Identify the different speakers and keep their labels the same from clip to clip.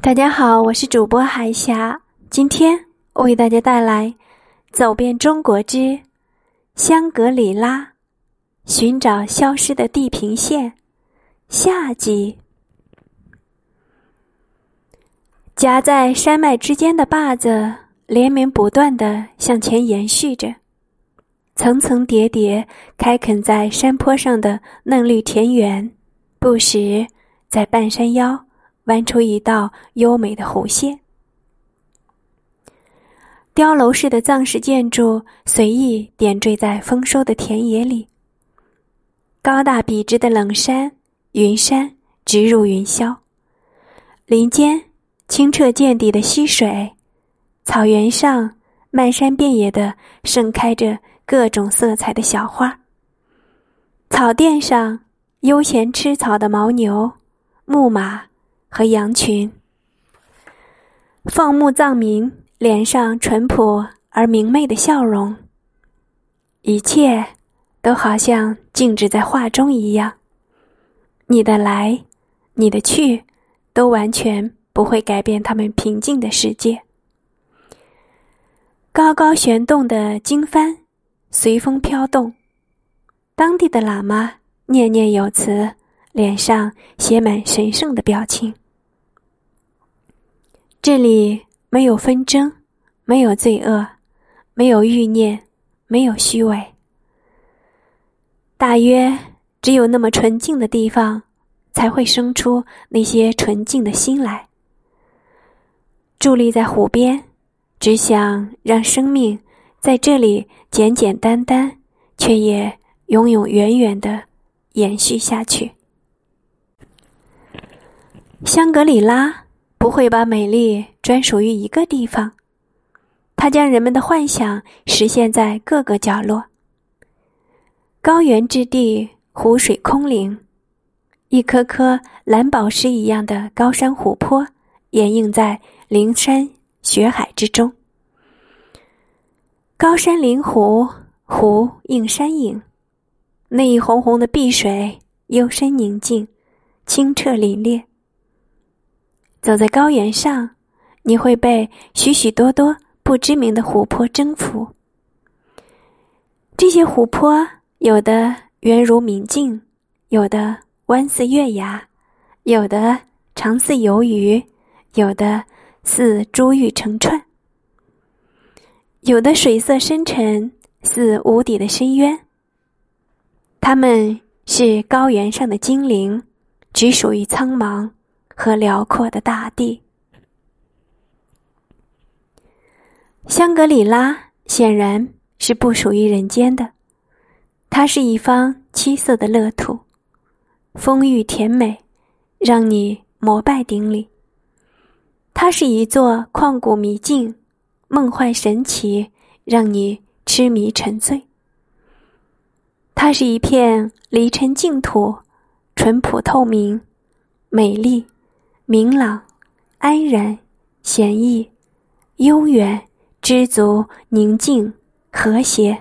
Speaker 1: 大家好，我是主播海霞，今天我为大家带来《走遍中国之香格里拉：寻找消失的地平线》下集。夹在山脉之间的坝子连绵不断的向前延续着，层层叠叠开垦在山坡上的嫩绿田园，不时在半山腰。弯出一道优美的弧线，碉楼式的藏式建筑随意点缀在丰收的田野里。高大笔直的冷山、云山直入云霄，林间清澈见底的溪水，草原上漫山遍野的盛开着各种色彩的小花。草甸上悠闲吃草的牦牛、牧马。和羊群，放牧藏民脸上淳朴而明媚的笑容，一切都好像静止在画中一样。你的来，你的去，都完全不会改变他们平静的世界。高高悬动的经幡随风飘动，当地的喇嘛念念有词。脸上写满神圣的表情。这里没有纷争，没有罪恶，没有欲念，没有虚伪。大约只有那么纯净的地方，才会生出那些纯净的心来。伫立在湖边，只想让生命在这里简简单单，却也永永远远的延续下去。香格里拉不会把美丽专属于一个地方，它将人们的幻想实现在各个角落。高原之地，湖水空灵，一颗颗蓝宝石一样的高山湖泊掩映在灵山雪海之中。高山临湖，湖映山影，那一泓泓的碧水幽深宁静，清澈凛冽。走在高原上，你会被许许多多不知名的湖泊征服。这些湖泊有的圆如明镜，有的弯似月牙，有的长似游鱼，有的似珠玉成串，有的水色深沉，似无底的深渊。它们是高原上的精灵，只属于苍茫。和辽阔的大地，香格里拉显然是不属于人间的，它是一方七色的乐土，丰裕甜美，让你膜拜顶礼；它是一座旷古迷境，梦幻神奇，让你痴迷沉醉；它是一片离尘净土，淳朴透明，美丽。明朗、安然、闲逸、悠远、知足、宁静、和谐。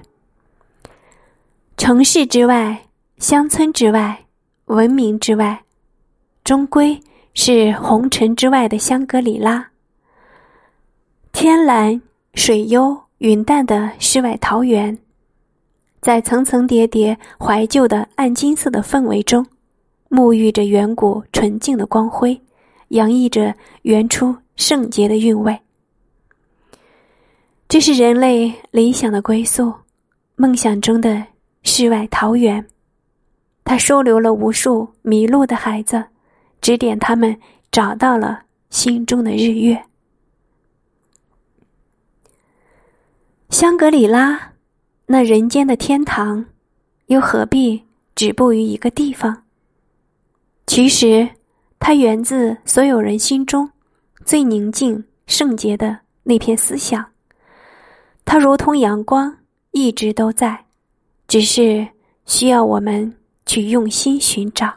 Speaker 1: 城市之外，乡村之外，文明之外，终归是红尘之外的香格里拉。天蓝、水幽、云淡的世外桃源，在层层叠叠怀旧的暗金色的氛围中，沐浴着远古纯净的光辉。洋溢着原初圣洁的韵味。这是人类理想的归宿，梦想中的世外桃源。它收留了无数迷路的孩子，指点他们找到了心中的日月。香格里拉，那人间的天堂，又何必止步于一个地方？其实。它源自所有人心中最宁静、圣洁的那片思想。它如同阳光，一直都在，只是需要我们去用心寻找。